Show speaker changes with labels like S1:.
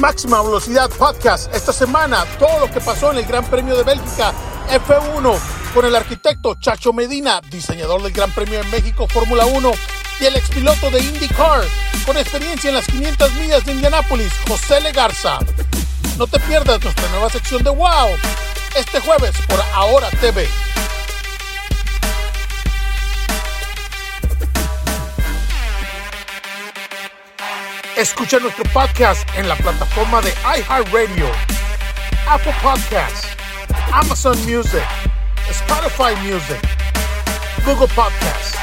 S1: Máxima Velocidad Podcast. Esta semana, todo lo que pasó en el Gran Premio de Bélgica F1 con el arquitecto Chacho Medina, diseñador del Gran Premio de México Fórmula 1 y el expiloto de IndyCar con experiencia en las 500 millas de Indianápolis, José Legarza. No te pierdas nuestra nueva sección de Wow este jueves por Ahora TV. Escucha nuestro podcast en la plataforma de iHeartRadio, Apple Podcasts, Amazon Music, Spotify Music, Google Podcasts